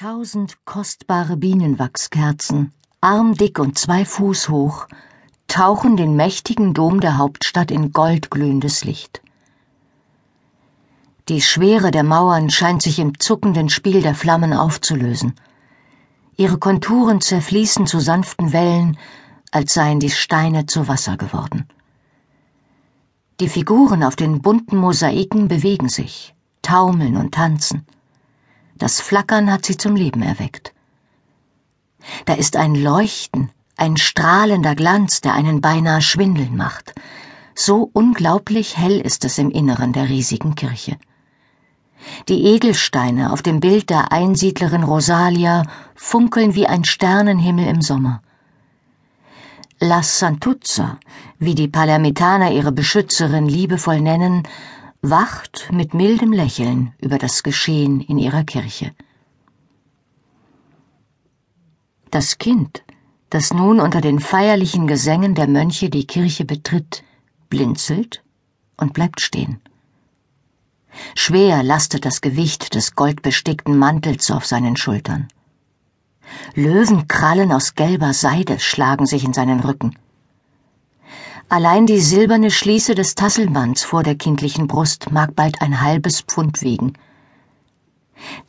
Tausend kostbare Bienenwachskerzen, armdick und zwei Fuß hoch, tauchen den mächtigen Dom der Hauptstadt in goldglühendes Licht. Die Schwere der Mauern scheint sich im zuckenden Spiel der Flammen aufzulösen. Ihre Konturen zerfließen zu sanften Wellen, als seien die Steine zu Wasser geworden. Die Figuren auf den bunten Mosaiken bewegen sich, taumeln und tanzen. Das Flackern hat sie zum Leben erweckt. Da ist ein Leuchten, ein strahlender Glanz, der einen beinahe schwindeln macht. So unglaublich hell ist es im Inneren der riesigen Kirche. Die Edelsteine auf dem Bild der Einsiedlerin Rosalia funkeln wie ein Sternenhimmel im Sommer. La Santuzza, wie die Palermitaner ihre Beschützerin liebevoll nennen, wacht mit mildem Lächeln über das Geschehen in ihrer Kirche. Das Kind, das nun unter den feierlichen Gesängen der Mönche die Kirche betritt, blinzelt und bleibt stehen. Schwer lastet das Gewicht des goldbestickten Mantels auf seinen Schultern. Löwenkrallen aus gelber Seide schlagen sich in seinen Rücken. Allein die silberne Schließe des Tasselbands vor der kindlichen Brust mag bald ein halbes Pfund wiegen.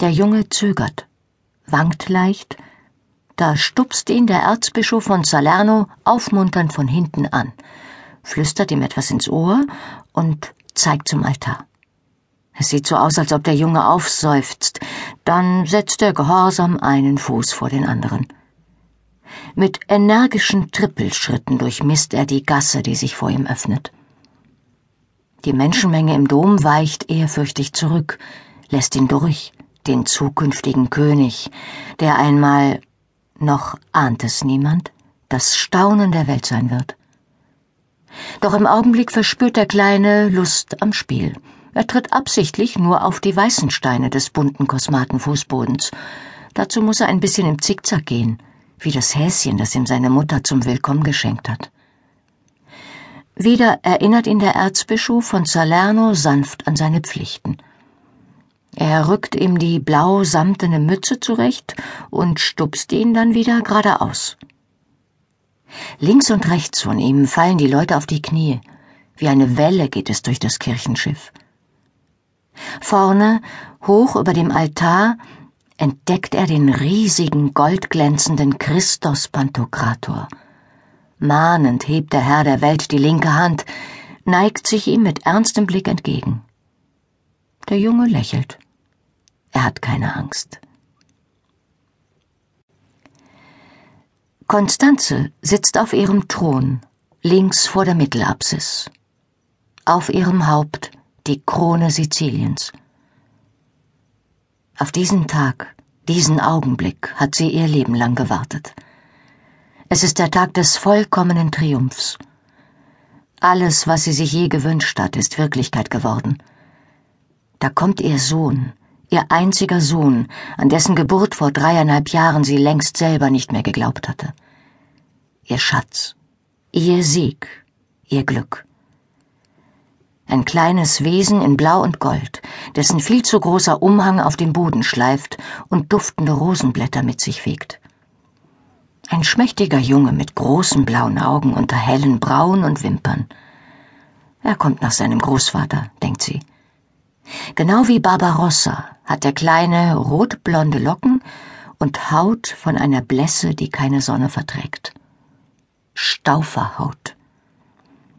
Der Junge zögert, wankt leicht, da stupst ihn der Erzbischof von Salerno aufmunternd von hinten an, flüstert ihm etwas ins Ohr und zeigt zum Altar. Es sieht so aus, als ob der Junge aufseufzt, dann setzt er gehorsam einen Fuß vor den anderen. Mit energischen Trippelschritten durchmisst er die Gasse, die sich vor ihm öffnet. Die Menschenmenge im Dom weicht ehrfürchtig zurück, lässt ihn durch, den zukünftigen König, der einmal, noch ahnt es niemand, das Staunen der Welt sein wird. Doch im Augenblick verspürt der Kleine Lust am Spiel. Er tritt absichtlich nur auf die weißen Steine des bunten Kosmatenfußbodens. Dazu muss er ein bisschen im Zickzack gehen wie das Häschen, das ihm seine Mutter zum Willkommen geschenkt hat. Wieder erinnert ihn der Erzbischof von Salerno sanft an seine Pflichten. Er rückt ihm die blau samtene Mütze zurecht und stupst ihn dann wieder geradeaus. Links und rechts von ihm fallen die Leute auf die Knie. Wie eine Welle geht es durch das Kirchenschiff. Vorne, hoch über dem Altar, entdeckt er den riesigen, goldglänzenden Christos Pantokrator. Mahnend hebt der Herr der Welt die linke Hand, neigt sich ihm mit ernstem Blick entgegen. Der Junge lächelt. Er hat keine Angst. Konstanze sitzt auf ihrem Thron, links vor der Mittelapsis. Auf ihrem Haupt die Krone Siziliens. Auf diesen Tag, diesen Augenblick hat sie ihr Leben lang gewartet. Es ist der Tag des vollkommenen Triumphs. Alles, was sie sich je gewünscht hat, ist Wirklichkeit geworden. Da kommt ihr Sohn, ihr einziger Sohn, an dessen Geburt vor dreieinhalb Jahren sie längst selber nicht mehr geglaubt hatte. Ihr Schatz, ihr Sieg, ihr Glück ein kleines Wesen in Blau und Gold, dessen viel zu großer Umhang auf dem Boden schleift und duftende Rosenblätter mit sich fegt. Ein schmächtiger Junge mit großen blauen Augen unter hellen Brauen und Wimpern. Er kommt nach seinem Großvater, denkt sie. Genau wie Barbarossa hat der kleine rotblonde Locken und Haut von einer Blässe, die keine Sonne verträgt. Stauferhaut.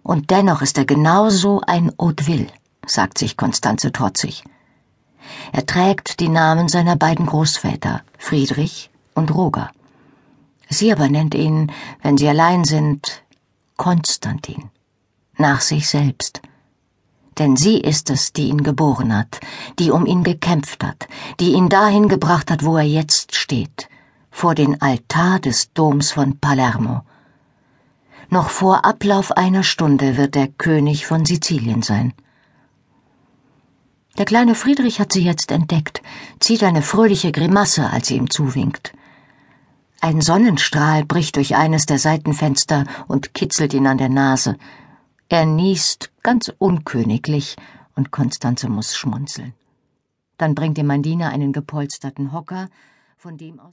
Und dennoch ist er genauso ein Hauteville, sagt sich Konstanze trotzig. Er trägt die Namen seiner beiden Großväter, Friedrich und Roger. Sie aber nennt ihn, wenn sie allein sind, Konstantin, nach sich selbst. Denn sie ist es, die ihn geboren hat, die um ihn gekämpft hat, die ihn dahin gebracht hat, wo er jetzt steht, vor den Altar des Doms von Palermo, noch vor Ablauf einer Stunde wird der König von Sizilien sein. Der kleine Friedrich hat sie jetzt entdeckt, zieht eine fröhliche Grimasse, als sie ihm zuwinkt. Ein Sonnenstrahl bricht durch eines der Seitenfenster und kitzelt ihn an der Nase. Er niest ganz unköniglich und Konstanze muss schmunzeln. Dann bringt ihm mein Diener einen gepolsterten Hocker, von dem aus